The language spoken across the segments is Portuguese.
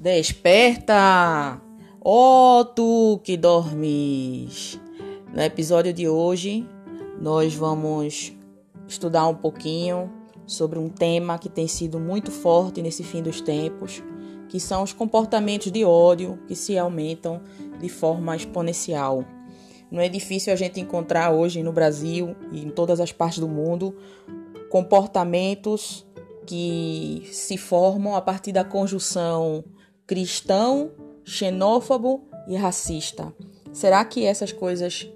Desperta, ó oh, tu que dormes. No episódio de hoje, nós vamos estudar um pouquinho sobre um tema que tem sido muito forte nesse fim dos tempos, que são os comportamentos de ódio que se aumentam de forma exponencial. Não é difícil a gente encontrar hoje no Brasil e em todas as partes do mundo comportamentos que se formam a partir da conjunção cristão, xenófobo e racista. Será que essas coisas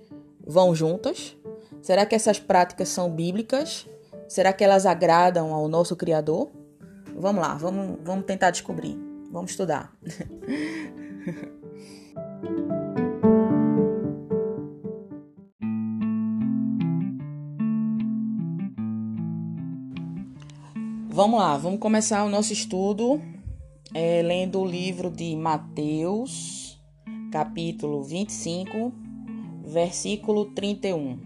vão juntas? Será que essas práticas são bíblicas? Será que elas agradam ao nosso Criador? Vamos lá, vamos, vamos tentar descobrir. Vamos estudar. vamos lá, vamos começar o nosso estudo é, lendo o livro de Mateus, capítulo 25, versículo 31.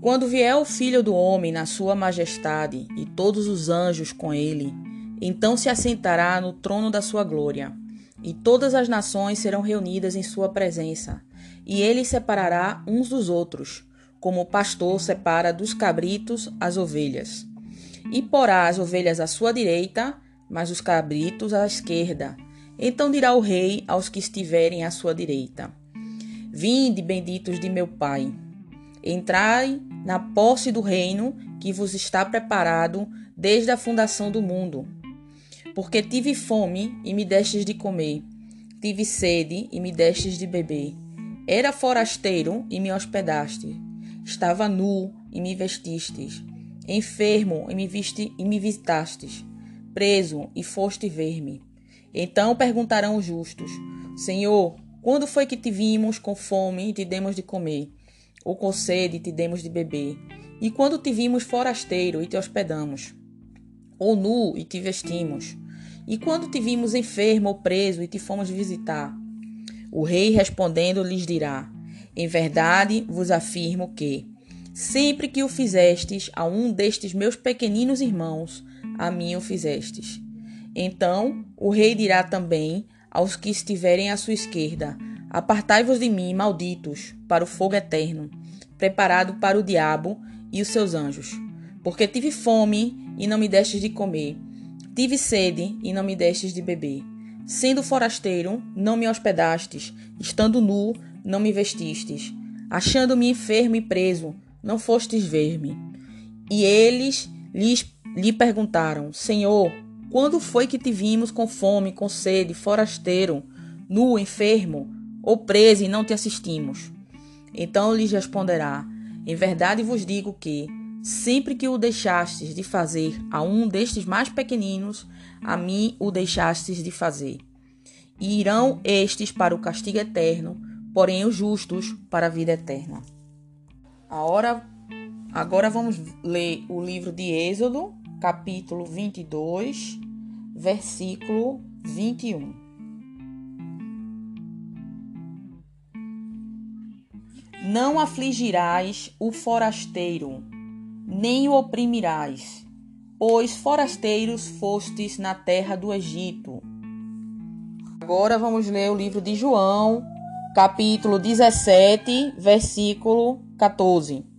Quando vier o Filho do Homem na sua majestade e todos os anjos com ele, então se assentará no trono da sua glória, e todas as nações serão reunidas em sua presença, e ele separará uns dos outros, como o pastor separa dos cabritos as ovelhas. E porá as ovelhas à sua direita mas os cabritos à esquerda. Então dirá o rei aos que estiverem à sua direita: Vinde, benditos de meu Pai, entrai na posse do reino que vos está preparado desde a fundação do mundo. Porque tive fome e me destes de comer, tive sede e me destes de beber. Era forasteiro e me hospedaste, estava nu e me vestistes, enfermo e me, viste, e me visitastes preso e foste ver-me. Então perguntarão os justos: Senhor, quando foi que te vimos com fome e te demos de comer, ou com sede e te demos de beber? E quando te vimos forasteiro e te hospedamos, ou nu e te vestimos? E quando te vimos enfermo ou preso e te fomos visitar? O rei respondendo lhes dirá: Em verdade vos afirmo que, sempre que o fizestes a um destes meus pequeninos irmãos, a mim o fizestes. Então o rei dirá também aos que estiverem à sua esquerda: Apartai-vos de mim, malditos, para o fogo eterno, preparado para o diabo e os seus anjos. Porque tive fome e não me destes de comer, tive sede e não me destes de beber. Sendo forasteiro, não me hospedastes, estando nu, não me vestistes, achando-me enfermo e preso, não fostes ver-me. E eles lhes lhe perguntaram: Senhor, quando foi que te vimos com fome, com sede, forasteiro, nu, enfermo ou preso e não te assistimos? Então lhes responderá: Em verdade vos digo que, sempre que o deixastes de fazer a um destes mais pequeninos, a mim o deixastes de fazer. E irão estes para o castigo eterno, porém os justos para a vida eterna. A hora Agora vamos ler o livro de Êxodo, capítulo 22, versículo 21. Não afligirás o forasteiro, nem o oprimirás, pois forasteiros fostes na terra do Egito. Agora vamos ler o livro de João, capítulo 17, versículo 14.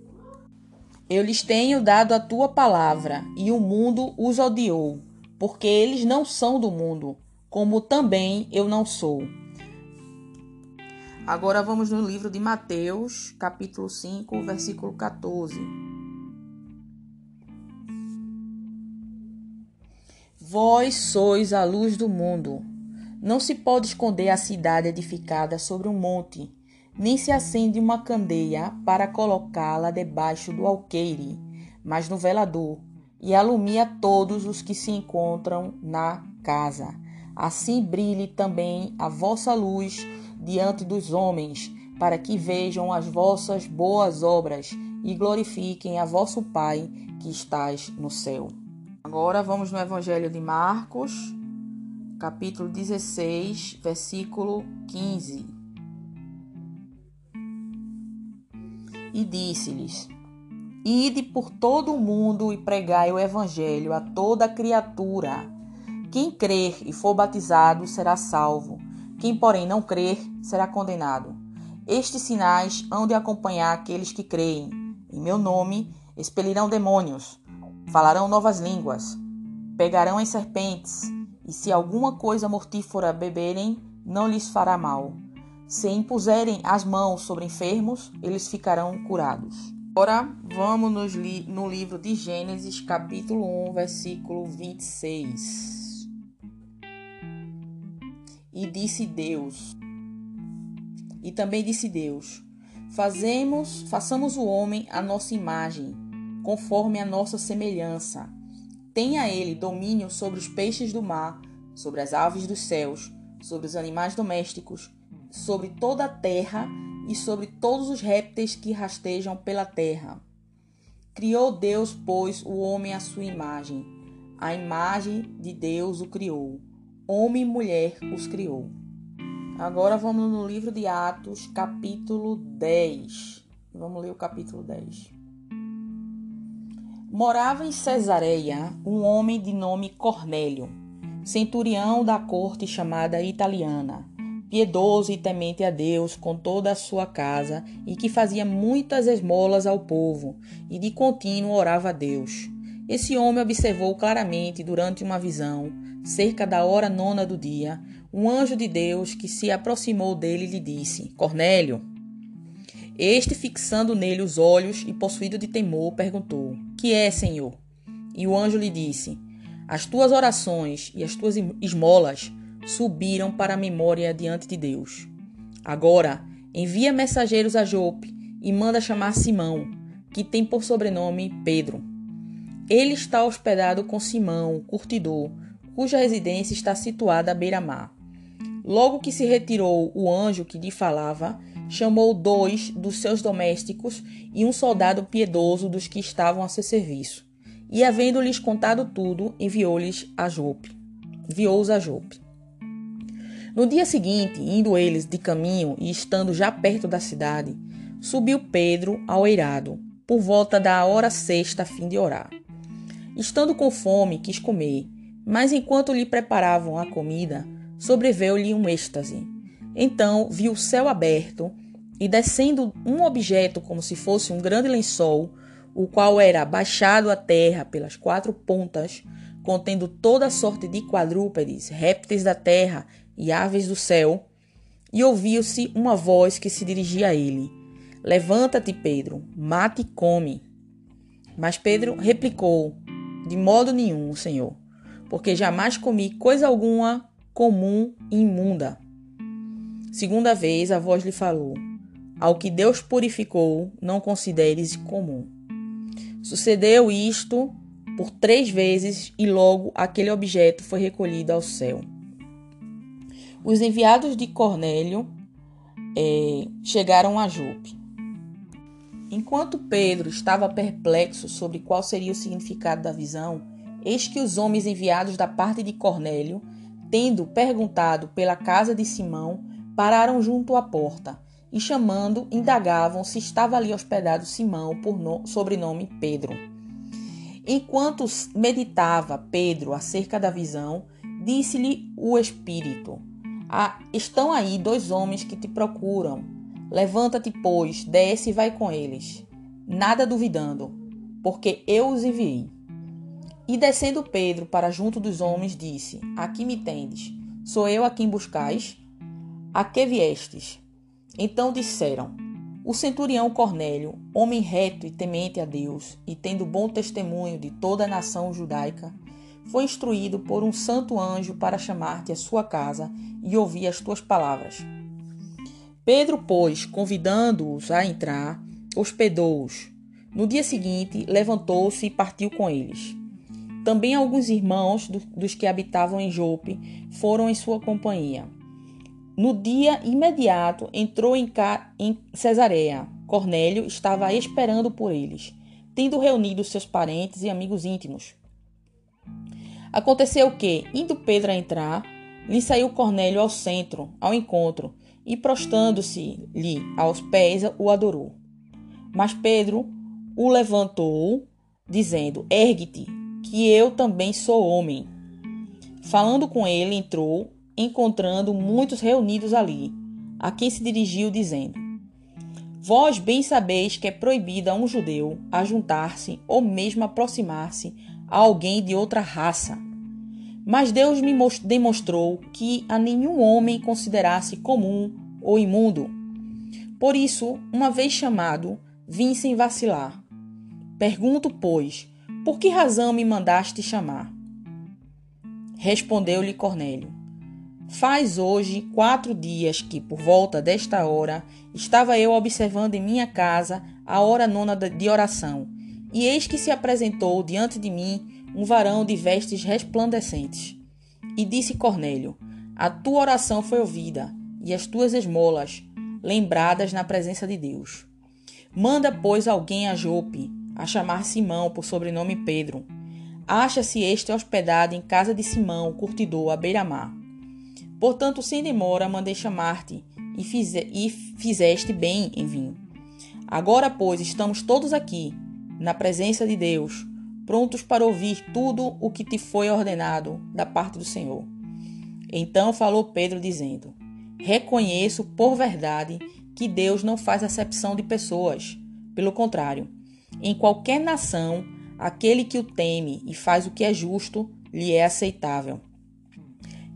Eu lhes tenho dado a tua palavra, e o mundo os odiou, porque eles não são do mundo, como também eu não sou. Agora vamos no livro de Mateus, capítulo 5, versículo 14. Vós sois a luz do mundo. Não se pode esconder a cidade edificada sobre um monte nem se acende uma candeia para colocá-la debaixo do alqueire, mas no velador, e alumia todos os que se encontram na casa. Assim brilhe também a vossa luz diante dos homens, para que vejam as vossas boas obras e glorifiquem a vosso Pai que estás no céu. Agora vamos no Evangelho de Marcos, capítulo 16, versículo 15. E disse-lhes: Ide por todo o mundo e pregai o evangelho a toda criatura. Quem crer e for batizado será salvo. Quem, porém, não crer será condenado. Estes sinais hão de acompanhar aqueles que creem. Em meu nome expelirão demônios, falarão novas línguas, pegarão as serpentes, e se alguma coisa mortífera beberem, não lhes fará mal. Se impuserem as mãos sobre enfermos, eles ficarão curados. Agora vamos li no livro de Gênesis, capítulo 1, versículo 26. E disse Deus. E também disse Deus: Fazemos, façamos o homem à nossa imagem, conforme a nossa semelhança. Tenha ele domínio sobre os peixes do mar, sobre as aves dos céus, sobre os animais domésticos, sobre toda a terra e sobre todos os répteis que rastejam pela terra. Criou Deus, pois, o homem à sua imagem. A imagem de Deus o criou homem e mulher os criou. Agora vamos no livro de Atos, capítulo 10. Vamos ler o capítulo 10. Morava em Cesareia um homem de nome Cornélio, centurião da corte chamada italiana, piedoso e temente a Deus com toda a sua casa e que fazia muitas esmolas ao povo e de contínuo orava a Deus. Esse homem observou claramente durante uma visão cerca da hora nona do dia, um anjo de Deus que se aproximou dele lhe disse: Cornélio. Este, fixando nele os olhos e possuído de temor, perguntou: Que é, Senhor? E o anjo lhe disse: As tuas orações e as tuas esmolas subiram para a memória diante de Deus. Agora, envia mensageiros a Jope e manda chamar Simão, que tem por sobrenome Pedro. Ele está hospedado com Simão, curtidor, cuja residência está situada à beira-mar. Logo que se retirou o anjo que lhe falava, chamou dois dos seus domésticos e um soldado piedoso dos que estavam a seu serviço. E, havendo-lhes contado tudo, enviou-lhes a Jope. Enviou-os a Jope. No dia seguinte, indo eles de caminho e estando já perto da cidade, subiu Pedro ao eirado, por volta da hora sexta, a fim de orar. Estando com fome, quis comer, mas enquanto lhe preparavam a comida, sobreveio-lhe um êxtase. Então viu o céu aberto e descendo um objeto como se fosse um grande lençol, o qual era baixado à terra pelas quatro pontas, contendo toda sorte de quadrúpedes, répteis da terra e aves do céu, e ouviu-se uma voz que se dirigia a ele: Levanta-te, Pedro, mate e come. Mas Pedro replicou: De modo nenhum, Senhor porque jamais comi coisa alguma comum e imunda. Segunda vez a voz lhe falou: Ao que Deus purificou, não consideres comum. Sucedeu isto por três vezes e logo aquele objeto foi recolhido ao céu. Os enviados de Cornélio é, chegaram a Jope. Enquanto Pedro estava perplexo sobre qual seria o significado da visão, Eis que os homens enviados da parte de Cornélio, tendo perguntado pela casa de Simão, pararam junto à porta e, chamando, indagavam se estava ali hospedado Simão, por no, sobrenome Pedro. Enquanto meditava Pedro acerca da visão, disse-lhe o Espírito: ah, Estão aí dois homens que te procuram. Levanta-te, pois, desce e vai com eles, nada duvidando, porque eu os enviei. E descendo Pedro para junto dos homens, disse: Aqui me tendes, sou eu a quem buscais? A que viestes? Então disseram: O centurião Cornélio, homem reto e temente a Deus, e tendo bom testemunho de toda a nação judaica, foi instruído por um santo anjo para chamar-te à sua casa e ouvir as tuas palavras. Pedro, pois, convidando-os a entrar, hospedou-os. No dia seguinte, levantou-se e partiu com eles. Também alguns irmãos do, dos que habitavam em Jope foram em sua companhia. No dia imediato entrou em, em Cesareia. Cornélio estava esperando por eles, tendo reunido seus parentes e amigos íntimos. Aconteceu que, indo Pedro a entrar, lhe saiu Cornélio ao centro, ao encontro, e prostando-se-lhe aos pés, o adorou. Mas Pedro o levantou, dizendo: Ergue-te, que eu também sou homem. Falando com ele, entrou, encontrando muitos reunidos ali, a quem se dirigiu, dizendo: Vós bem sabeis que é proibido a um judeu ajuntar-se ou mesmo aproximar-se a alguém de outra raça. Mas Deus me demonstrou que a nenhum homem considerasse comum ou imundo. Por isso, uma vez chamado, vim sem vacilar. Pergunto, pois, por que razão me mandaste chamar? Respondeu-lhe Cornélio: Faz hoje quatro dias que, por volta desta hora, estava eu observando em minha casa a hora nona de oração, e eis que se apresentou diante de mim um varão de vestes resplandecentes. E disse Cornélio: A tua oração foi ouvida, e as tuas esmolas lembradas na presença de Deus. Manda, pois, alguém a Jope, a chamar Simão por sobrenome Pedro Acha-se este hospedado em casa de Simão, curtidor, à beira-mar. Portanto, sem demora, mandei chamar-te, e, e fizeste bem em vir. Agora, pois, estamos todos aqui, na presença de Deus, prontos para ouvir tudo o que te foi ordenado da parte do Senhor. Então falou Pedro, dizendo: Reconheço por verdade que Deus não faz acepção de pessoas. Pelo contrário, em qualquer nação Aquele que o teme e faz o que é justo lhe é aceitável.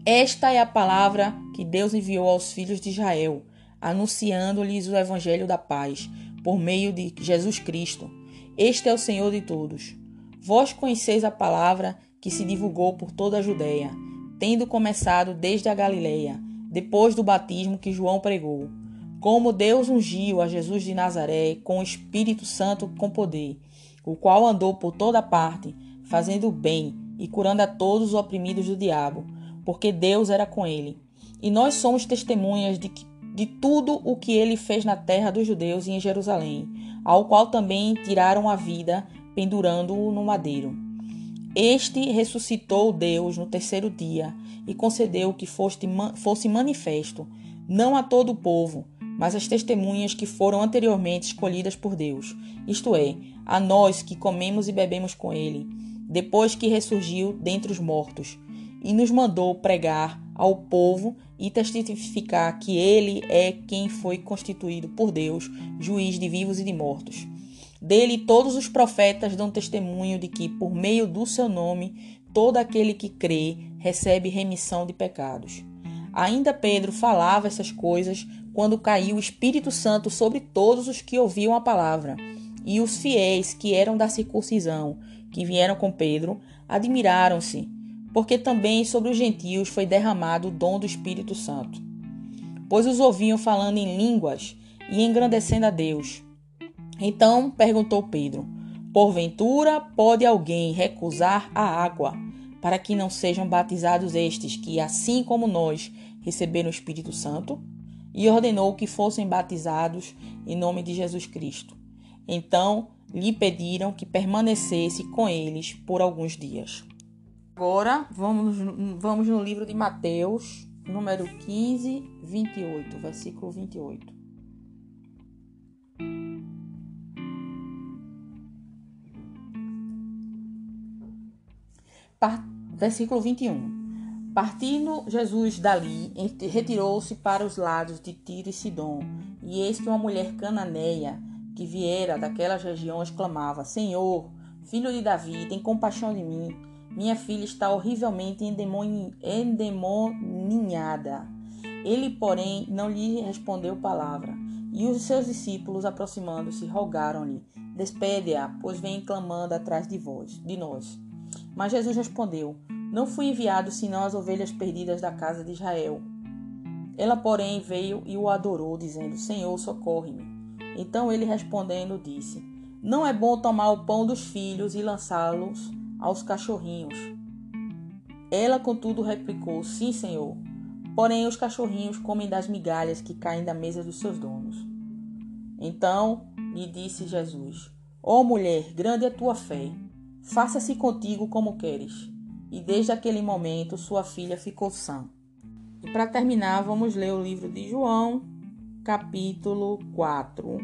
Esta é a palavra que Deus enviou aos filhos de Israel, anunciando-lhes o evangelho da paz, por meio de Jesus Cristo. Este é o Senhor de todos. Vós conheceis a palavra que se divulgou por toda a Judéia, tendo começado desde a Galileia, depois do batismo que João pregou. Como Deus ungiu a Jesus de Nazaré com o Espírito Santo com poder, o qual andou por toda parte, fazendo bem e curando a todos os oprimidos do diabo, porque Deus era com ele. E nós somos testemunhas de, de tudo o que ele fez na terra dos judeus e em Jerusalém, ao qual também tiraram a vida, pendurando-o no madeiro. Este ressuscitou Deus no terceiro dia e concedeu que fosse manifesto, não a todo o povo, mas as testemunhas que foram anteriormente escolhidas por Deus, isto é, a nós que comemos e bebemos com ele, depois que ressurgiu dentre os mortos, e nos mandou pregar ao povo e testificar que ele é quem foi constituído por Deus, juiz de vivos e de mortos. Dele todos os profetas dão testemunho de que, por meio do seu nome, todo aquele que crê recebe remissão de pecados. Ainda Pedro falava essas coisas quando caiu o Espírito Santo sobre todos os que ouviam a palavra. E os fiéis que eram da circuncisão, que vieram com Pedro, admiraram-se, porque também sobre os gentios foi derramado o dom do Espírito Santo. Pois os ouviam falando em línguas e engrandecendo a Deus. Então perguntou Pedro: Porventura pode alguém recusar a água para que não sejam batizados estes que, assim como nós, receberam o Espírito Santo? e ordenou que fossem batizados em nome de Jesus Cristo. Então lhe pediram que permanecesse com eles por alguns dias. Agora vamos, vamos no livro de Mateus, número 15, 28, versículo 28. Versículo 21. Partindo Jesus dali, retirou-se para os lados de Tiro e Sidom, e eis que uma mulher cananeia, que viera daquelas regiões, clamava: Senhor, filho de Davi, tem compaixão de mim. Minha filha está horrivelmente endemoninhada. Ele, porém, não lhe respondeu palavra. E os seus discípulos, aproximando-se, rogaram-lhe: Despede-a, pois vem clamando atrás de vós, de nós. Mas Jesus respondeu: não fui enviado senão as ovelhas perdidas da casa de Israel. Ela, porém, veio e o adorou, dizendo: Senhor, socorre-me. Então ele respondendo disse: Não é bom tomar o pão dos filhos e lançá-los aos cachorrinhos. Ela, contudo, replicou: Sim, Senhor. Porém, os cachorrinhos comem das migalhas que caem da mesa dos seus donos. Então lhe disse Jesus: Ó oh, mulher, grande é tua fé. Faça-se contigo como queres e desde aquele momento sua filha ficou sã. E para terminar, vamos ler o livro de João, capítulo 4,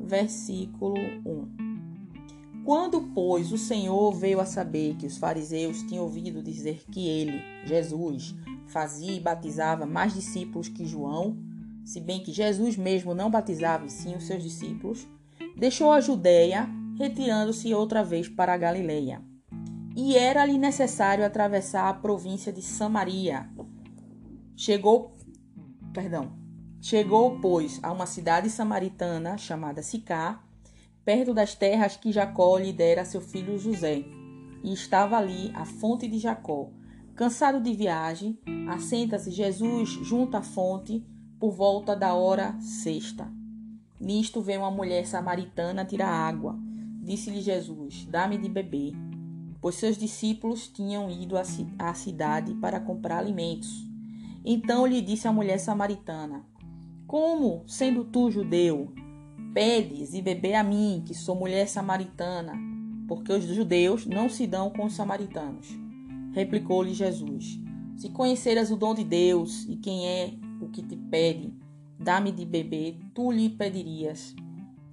versículo 1. Quando, pois, o Senhor veio a saber que os fariseus tinham ouvido dizer que ele, Jesus, fazia e batizava mais discípulos que João, se bem que Jesus mesmo não batizava e sim os seus discípulos, deixou a Judéia, retirando-se outra vez para a Galileia. E era-lhe necessário atravessar a província de Samaria. Chegou, perdão, chegou, pois, a uma cidade samaritana chamada Sicá, perto das terras que Jacó lhe dera a seu filho José. E estava ali a fonte de Jacó. Cansado de viagem, assenta-se Jesus junto à fonte por volta da hora sexta. Nisto veio uma mulher samaritana tirar água. Disse-lhe Jesus: Dá-me de beber. Pois seus discípulos tinham ido à cidade para comprar alimentos. Então lhe disse a mulher samaritana: Como, sendo tu judeu, Pedes e beber a mim, que sou mulher samaritana, porque os judeus não se dão com os samaritanos. Replicou-lhe Jesus: Se conheceras o dom de Deus e quem é o que te pede, dá-me de beber, tu lhe pedirias,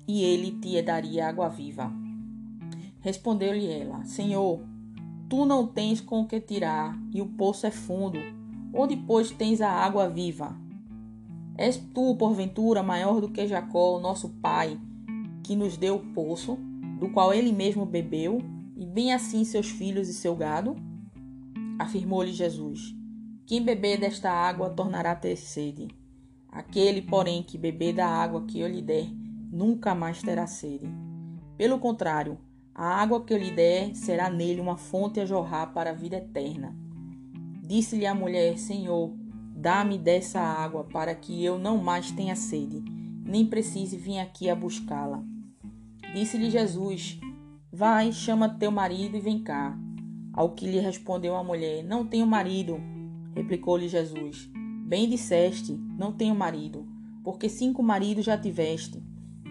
e ele te daria água viva. Respondeu-lhe ela: Senhor, tu não tens com que tirar, e o poço é fundo. Onde, pois, tens a água viva? És tu, porventura, maior do que Jacó, nosso pai, que nos deu o poço, do qual ele mesmo bebeu, e bem assim seus filhos e seu gado? Afirmou-lhe Jesus: Quem beber desta água tornará a ter sede. Aquele, porém, que beber da água que eu lhe der, nunca mais terá sede. Pelo contrário, a água que eu lhe der será nele uma fonte a jorrar para a vida eterna. Disse-lhe a mulher: Senhor, Dá-me dessa água para que eu não mais tenha sede, nem precise vir aqui a buscá-la. Disse-lhe Jesus: Vai, chama teu marido e vem cá. Ao que lhe respondeu a mulher: Não tenho marido. Replicou-lhe Jesus: Bem disseste, não tenho marido, porque cinco maridos já tiveste,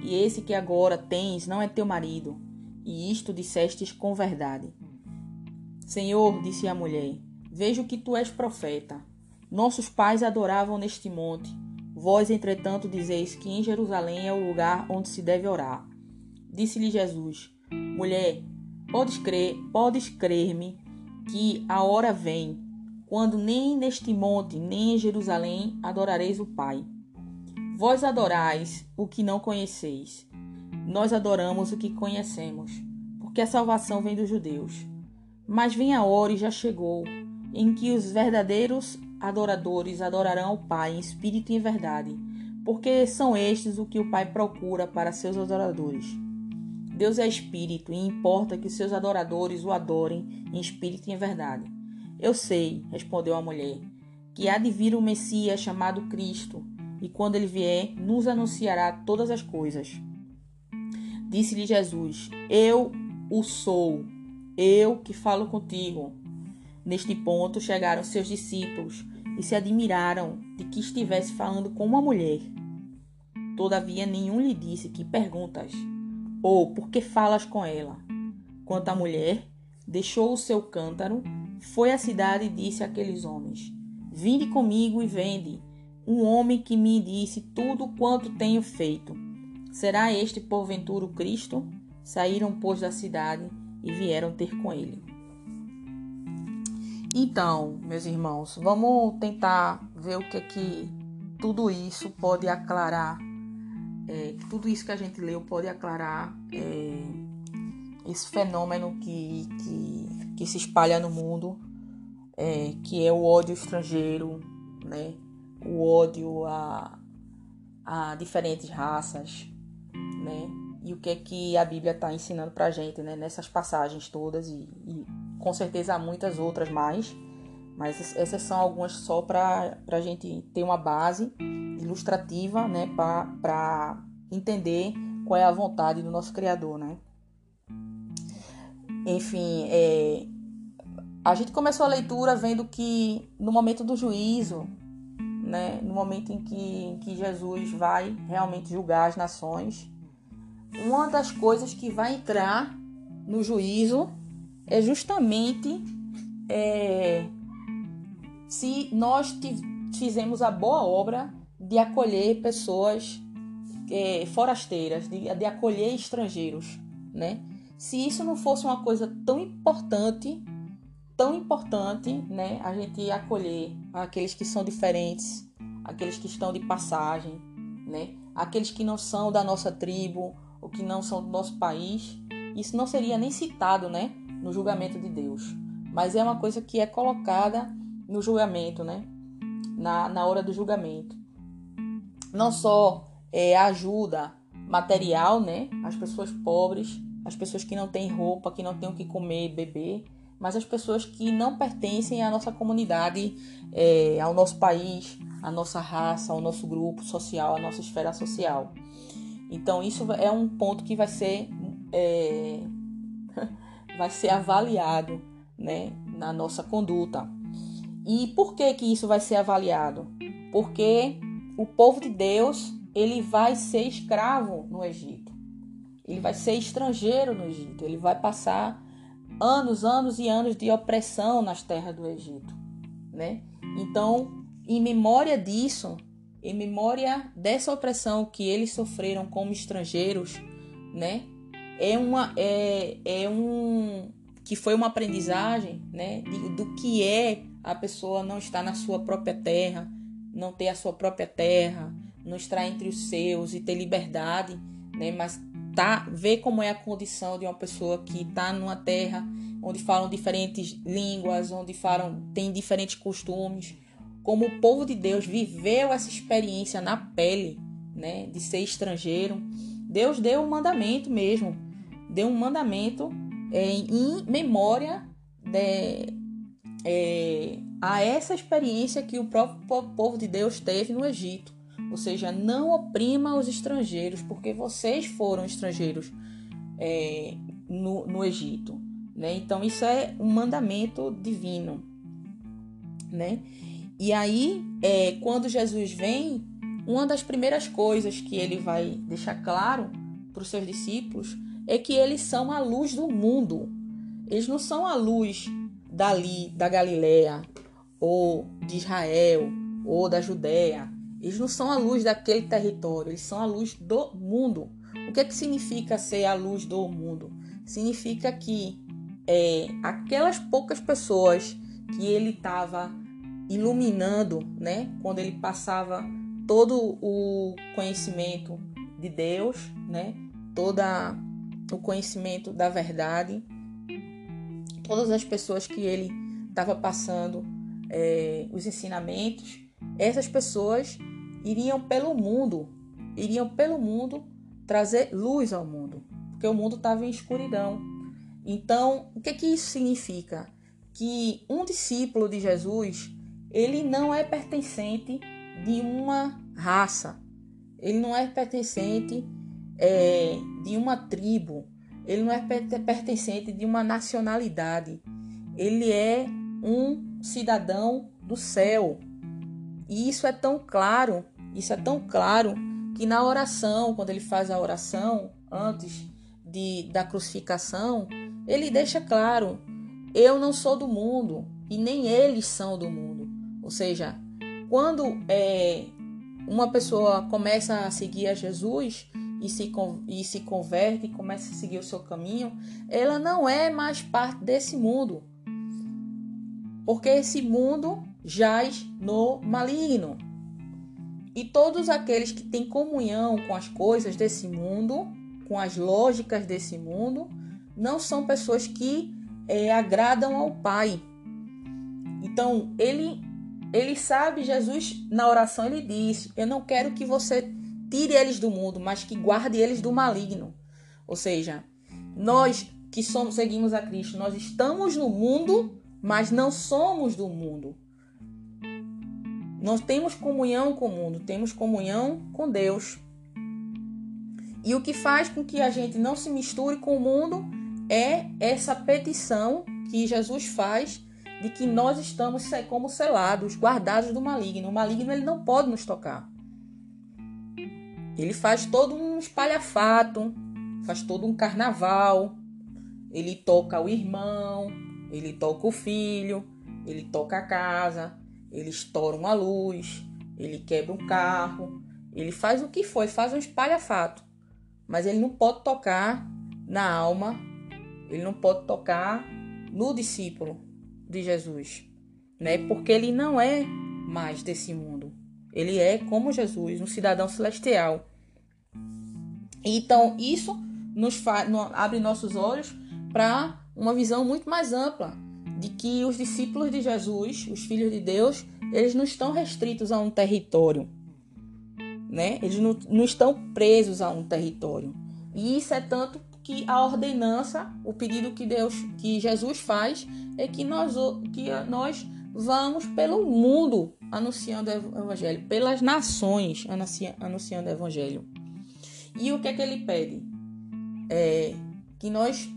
e esse que agora tens não é teu marido. E isto dissestes com verdade. Senhor, disse a mulher, vejo que tu és profeta. Nossos pais adoravam neste monte. Vós, entretanto, dizeis que em Jerusalém é o lugar onde se deve orar. Disse-lhe Jesus: Mulher, podes crer, podes crer-me que a hora vem, quando nem neste monte, nem em Jerusalém adorareis o Pai. Vós adorais o que não conheceis. Nós adoramos o que conhecemos, porque a salvação vem dos judeus. Mas vem a hora e já chegou, em que os verdadeiros adoradores adorarão ao Pai em espírito e em verdade, porque são estes o que o Pai procura para seus adoradores. Deus é espírito e importa que seus adoradores o adorem em espírito e em verdade. Eu sei, respondeu a mulher, que há de vir o um Messias chamado Cristo, e quando ele vier, nos anunciará todas as coisas. Disse-lhe Jesus: Eu o sou, eu que falo contigo. Neste ponto chegaram seus discípulos e se admiraram de que estivesse falando com uma mulher. Todavia, nenhum lhe disse que perguntas, ou por que falas com ela. Quanto à mulher, deixou o seu cântaro, foi à cidade e disse àqueles homens: Vinde comigo e vende. Um homem que me disse tudo quanto tenho feito. Será este porventura o Cristo? Saíram, pois, da cidade e vieram ter com ele. Então, meus irmãos, vamos tentar ver o que é que tudo isso pode aclarar, é, tudo isso que a gente leu pode aclarar é, esse fenômeno que, que, que, se espalha no mundo, é, que é o ódio estrangeiro, né? o ódio a, a diferentes raças, né? e o que é que a Bíblia está ensinando para a gente né? nessas passagens todas e, e com certeza há muitas outras mais, mas essas são algumas só para a gente ter uma base ilustrativa, né, para entender qual é a vontade do nosso Criador, né. Enfim, é, a gente começou a leitura vendo que no momento do juízo, né, no momento em que, em que Jesus vai realmente julgar as nações, uma das coisas que vai entrar no juízo é justamente é, se nós fizemos a boa obra de acolher pessoas é, forasteiras, de, de, acolher estrangeiros, né? se isso não fosse uma coisa tão importante, tão importante, né, a gente acolher aqueles que são diferentes, aqueles que estão de passagem, né, aqueles que não são da nossa tribo ou que não são do nosso país, isso não seria nem citado, né, no julgamento de Deus. Mas é uma coisa que é colocada no julgamento, né, na, na hora do julgamento. Não só é, ajuda material, né, as pessoas pobres, as pessoas que não têm roupa, que não têm o que comer beber, mas as pessoas que não pertencem à nossa comunidade, é, ao nosso país, à nossa raça, ao nosso grupo social, à nossa esfera social. Então isso é um ponto que vai ser é, vai ser avaliado, né, na nossa conduta. E por que que isso vai ser avaliado? Porque o povo de Deus ele vai ser escravo no Egito. Ele vai ser estrangeiro no Egito. Ele vai passar anos, anos e anos de opressão nas terras do Egito, né? Então, em memória disso, em memória dessa opressão que eles sofreram como estrangeiros, né? É uma é, é um que foi uma aprendizagem, né, do que é a pessoa não estar na sua própria terra, não ter a sua própria terra, não estar entre os seus e ter liberdade, né, mas tá ver como é a condição de uma pessoa que está numa terra onde falam diferentes línguas, onde falam tem diferentes costumes, como o povo de Deus viveu essa experiência na pele, né, de ser estrangeiro. Deus deu um mandamento mesmo, deu um mandamento é, em memória de, é, a essa experiência que o próprio povo de Deus teve no Egito. Ou seja, não oprima os estrangeiros, porque vocês foram estrangeiros é, no, no Egito. Né? Então, isso é um mandamento divino. Né? E aí, é, quando Jesus vem, uma das primeiras coisas que ele vai deixar claro para os seus discípulos é que eles são a luz do mundo. Eles não são a luz dali, da Galiléia, ou de Israel, ou da Judéia. Eles não são a luz daquele território, eles são a luz do mundo. O que, é que significa ser a luz do mundo? Significa que é, aquelas poucas pessoas que ele estava iluminando, né? Quando ele passava todo o conhecimento de Deus, né? Toda o conhecimento da verdade, todas as pessoas que ele estava passando é, os ensinamentos, essas pessoas iriam pelo mundo, iriam pelo mundo trazer luz ao mundo, porque o mundo estava em escuridão. Então, o que que isso significa? Que um discípulo de Jesus ele não é pertencente de uma raça, ele não é pertencente é, de uma tribo, ele não é pertencente de uma nacionalidade, ele é um cidadão do céu. E isso é tão claro, isso é tão claro que na oração, quando ele faz a oração antes de, da crucificação, ele deixa claro: eu não sou do mundo e nem eles são do mundo. Ou seja, quando é, uma pessoa começa a seguir a Jesus e se, e se converte e começa a seguir o seu caminho, ela não é mais parte desse mundo. Porque esse mundo jaz no maligno. E todos aqueles que têm comunhão com as coisas desse mundo, com as lógicas desse mundo, não são pessoas que é, agradam ao Pai. Então, ele ele sabe, Jesus, na oração, ele diz: Eu não quero que você tire eles do mundo, mas que guarde eles do maligno. Ou seja, nós que somos, seguimos a Cristo, nós estamos no mundo, mas não somos do mundo. Nós temos comunhão com o mundo, temos comunhão com Deus. E o que faz com que a gente não se misture com o mundo é essa petição que Jesus faz de que nós estamos como selados, guardados do maligno. O maligno ele não pode nos tocar. Ele faz todo um espalhafato, faz todo um carnaval. Ele toca o irmão, ele toca o filho, ele toca a casa, ele estoura uma luz, ele quebra um carro, ele faz o que for, faz um espalhafato. Mas ele não pode tocar na alma ele não pode tocar no discípulo de Jesus, né? Porque ele não é mais desse mundo. Ele é como Jesus, um cidadão celestial. Então, isso nos abre nossos olhos para uma visão muito mais ampla de que os discípulos de Jesus, os filhos de Deus, eles não estão restritos a um território, né? Eles não, não estão presos a um território. E isso é tanto que a ordenança, o pedido que Deus, que Jesus faz, é que nós, que nós vamos pelo mundo anunciando o evangelho, pelas nações anunciando o evangelho. E o que é que ele pede? É que nós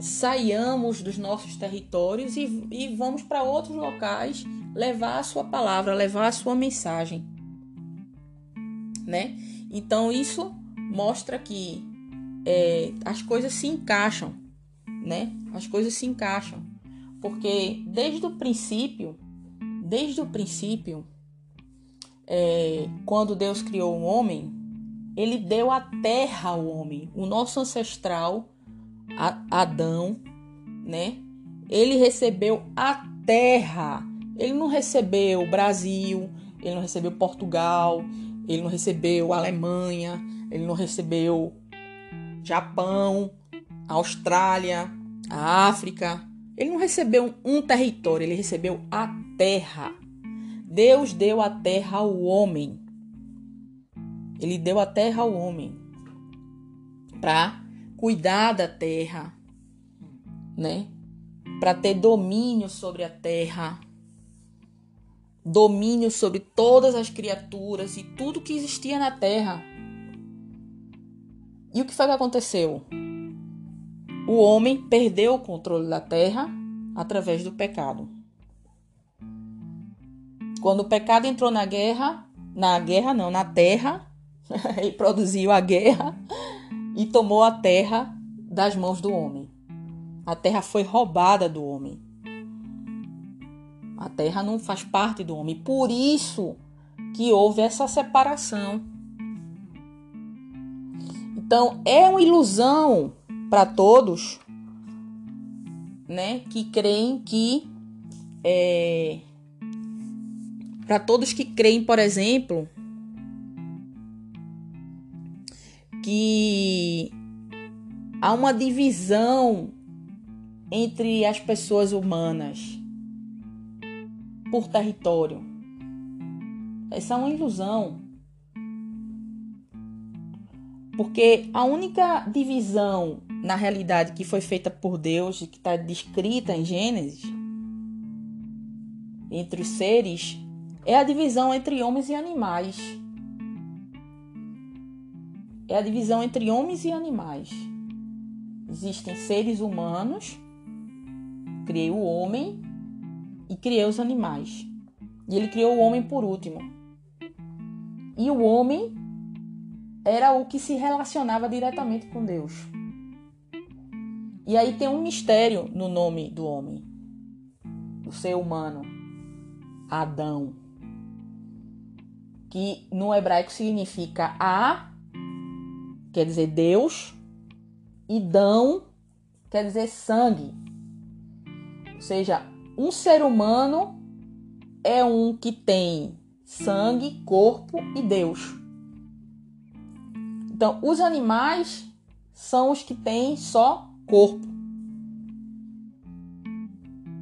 saiamos dos nossos territórios e, e vamos para outros locais levar a sua palavra, levar a sua mensagem, né? Então isso mostra que é, as coisas se encaixam, né? As coisas se encaixam, porque desde o princípio, desde o princípio, é, quando Deus criou o homem, Ele deu a terra ao homem, o nosso ancestral Adão, né? Ele recebeu a terra. Ele não recebeu o Brasil, ele não recebeu Portugal, ele não recebeu Alemanha, ele não recebeu Japão, Austrália, a África. Ele não recebeu um território, ele recebeu a terra. Deus deu a terra ao homem. Ele deu a terra ao homem para cuidar da terra, né? Para ter domínio sobre a terra, domínio sobre todas as criaturas e tudo que existia na terra. E o que foi que aconteceu? O homem perdeu o controle da terra através do pecado. Quando o pecado entrou na guerra, na guerra não, na terra, e produziu a guerra, e tomou a terra das mãos do homem. A terra foi roubada do homem. A terra não faz parte do homem. Por isso que houve essa separação. Então, é uma ilusão para todos né, que creem que. É, para todos que creem, por exemplo, que há uma divisão entre as pessoas humanas por território. Essa é uma ilusão. Porque a única divisão na realidade que foi feita por Deus e que está descrita em Gênesis entre os seres é a divisão entre homens e animais é a divisão entre homens e animais. Existem seres humanos, criei o homem e criei os animais. E ele criou o homem por último. E o homem era o que se relacionava diretamente com Deus. E aí tem um mistério no nome do homem, do ser humano, Adão, que no hebraico significa a quer dizer Deus, e dão quer dizer sangue. Ou seja, um ser humano é um que tem sangue, corpo e Deus. Então, os animais são os que têm só corpo.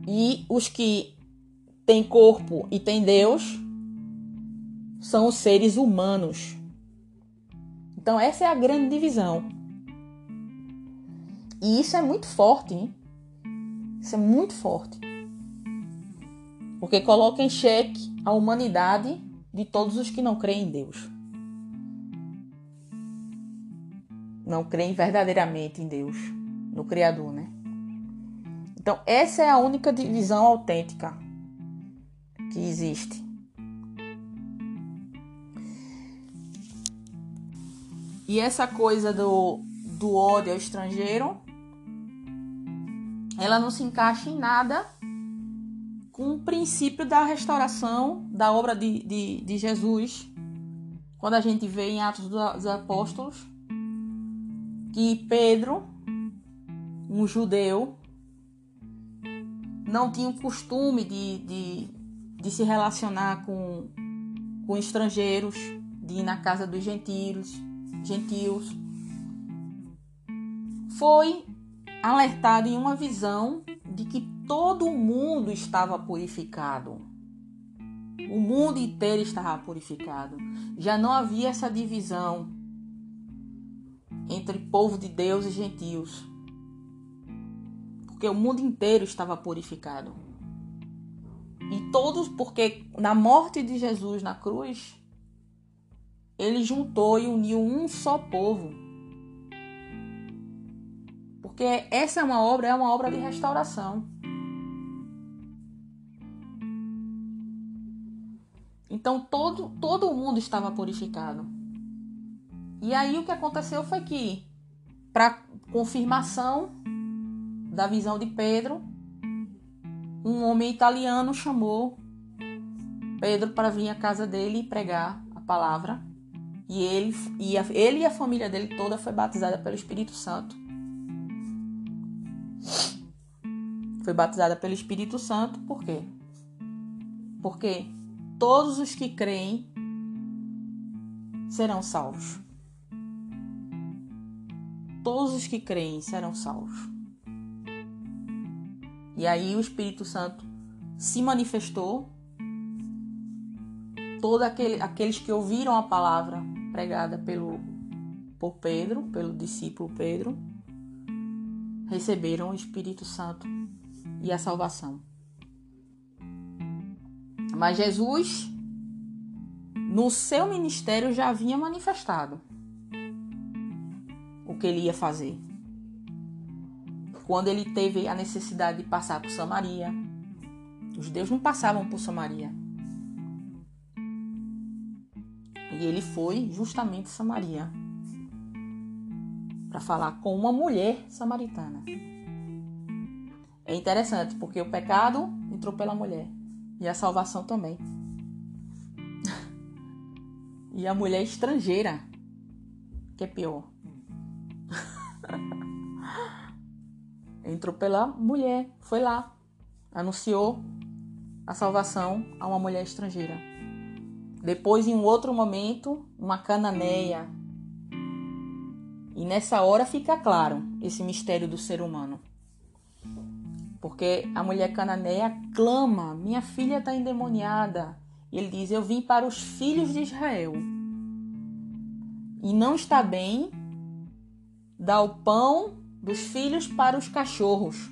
E os que têm corpo e têm Deus são os seres humanos. Então, essa é a grande divisão. E isso é muito forte, hein? Isso é muito forte. Porque coloca em xeque a humanidade de todos os que não creem em Deus. Não creem verdadeiramente em Deus, no Criador, né? Então, essa é a única divisão autêntica que existe. E essa coisa do, do ódio ao estrangeiro, ela não se encaixa em nada com o princípio da restauração da obra de, de, de Jesus. Quando a gente vê em Atos dos Apóstolos que Pedro um judeu, não tinha o costume de, de, de se relacionar com, com estrangeiros, de ir na casa dos gentios, gentios. Foi alertado em uma visão de que todo mundo estava purificado. O mundo inteiro estava purificado. Já não havia essa divisão entre povo de Deus e gentios. Porque o mundo inteiro estava purificado. E todos, porque na morte de Jesus na cruz, ele juntou e uniu um só povo. Porque essa é uma obra, é uma obra de restauração. Então todo, todo mundo estava purificado. E aí o que aconteceu foi que, para confirmação da visão de Pedro, um homem italiano chamou Pedro para vir à casa dele e pregar a palavra. E ele e a, ele e a família dele toda foi batizada pelo Espírito Santo. Foi batizada pelo Espírito Santo, por quê? Porque todos os que creem serão salvos. Todos os que creem serão salvos. E aí o Espírito Santo se manifestou. Todos aquele, aqueles que ouviram a palavra pregada pelo, por Pedro, pelo discípulo Pedro, receberam o Espírito Santo e a salvação. Mas Jesus, no seu ministério, já havia manifestado o que ele ia fazer. Quando ele teve a necessidade de passar por Samaria, os judeus não passavam por Samaria. E ele foi justamente Samaria para falar com uma mulher samaritana. É interessante porque o pecado entrou pela mulher. E a salvação também. e a mulher estrangeira, que é pior. Entrou pela mulher, foi lá, anunciou a salvação a uma mulher estrangeira. Depois, em um outro momento, uma cananeia. E nessa hora fica claro esse mistério do ser humano. Porque a mulher cananeia clama: Minha filha está endemoniada. E ele diz: Eu vim para os filhos de Israel. E não está bem dar o pão dos filhos para os cachorros.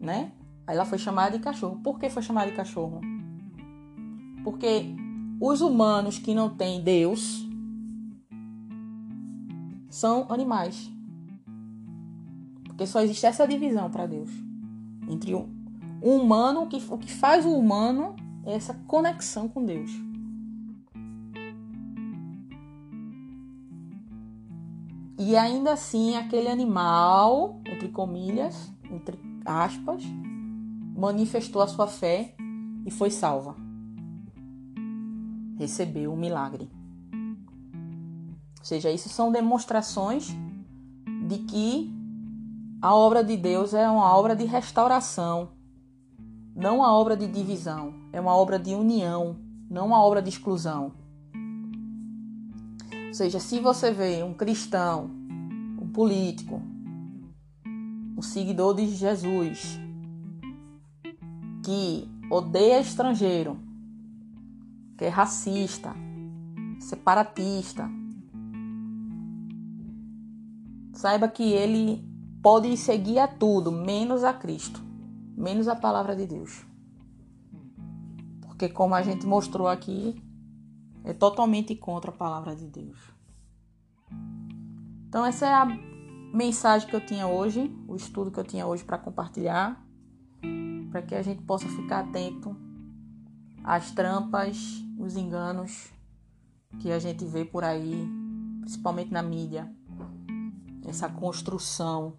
Né? Aí ela foi chamada de cachorro. Por que foi chamada de cachorro? Porque os humanos que não têm Deus são animais. Porque só existe essa divisão para Deus. Entre o humano, o que, o que faz o humano é essa conexão com Deus. E ainda assim, aquele animal, entre comilhas, entre aspas, manifestou a sua fé e foi salva. Recebeu o um milagre. Ou seja, isso são demonstrações de que a obra de Deus é uma obra de restauração, não uma obra de divisão, é uma obra de união, não uma obra de exclusão. Ou seja, se você vê um cristão, um político, um seguidor de Jesus, que odeia estrangeiro, que é racista, separatista, saiba que ele podem seguir a tudo, menos a Cristo, menos a palavra de Deus. Porque, como a gente mostrou aqui, é totalmente contra a palavra de Deus. Então, essa é a mensagem que eu tinha hoje, o estudo que eu tinha hoje para compartilhar, para que a gente possa ficar atento às trampas, os enganos que a gente vê por aí, principalmente na mídia. Essa construção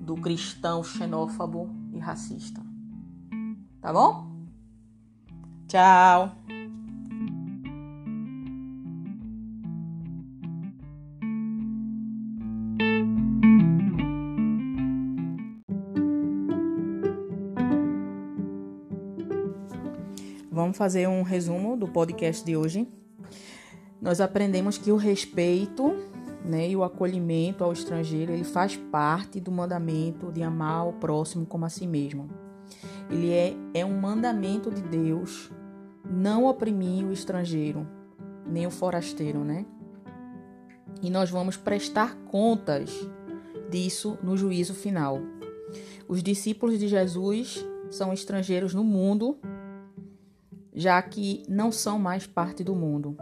do cristão xenófobo e racista. Tá bom? Tchau! Vamos fazer um resumo do podcast de hoje. Nós aprendemos que o respeito né, e o acolhimento ao estrangeiro ele faz parte do mandamento de amar o próximo como a si mesmo. Ele é, é um mandamento de Deus não oprimir o estrangeiro, nem o forasteiro, né? E nós vamos prestar contas disso no juízo final. Os discípulos de Jesus são estrangeiros no mundo, já que não são mais parte do mundo.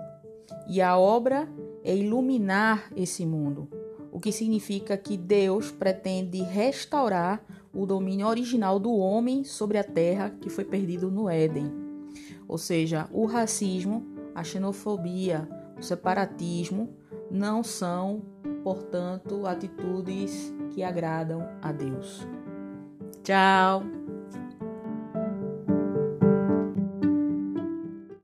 E a obra é iluminar esse mundo, o que significa que Deus pretende restaurar o domínio original do homem sobre a terra que foi perdido no Éden. Ou seja, o racismo, a xenofobia, o separatismo não são, portanto, atitudes que agradam a Deus. Tchau!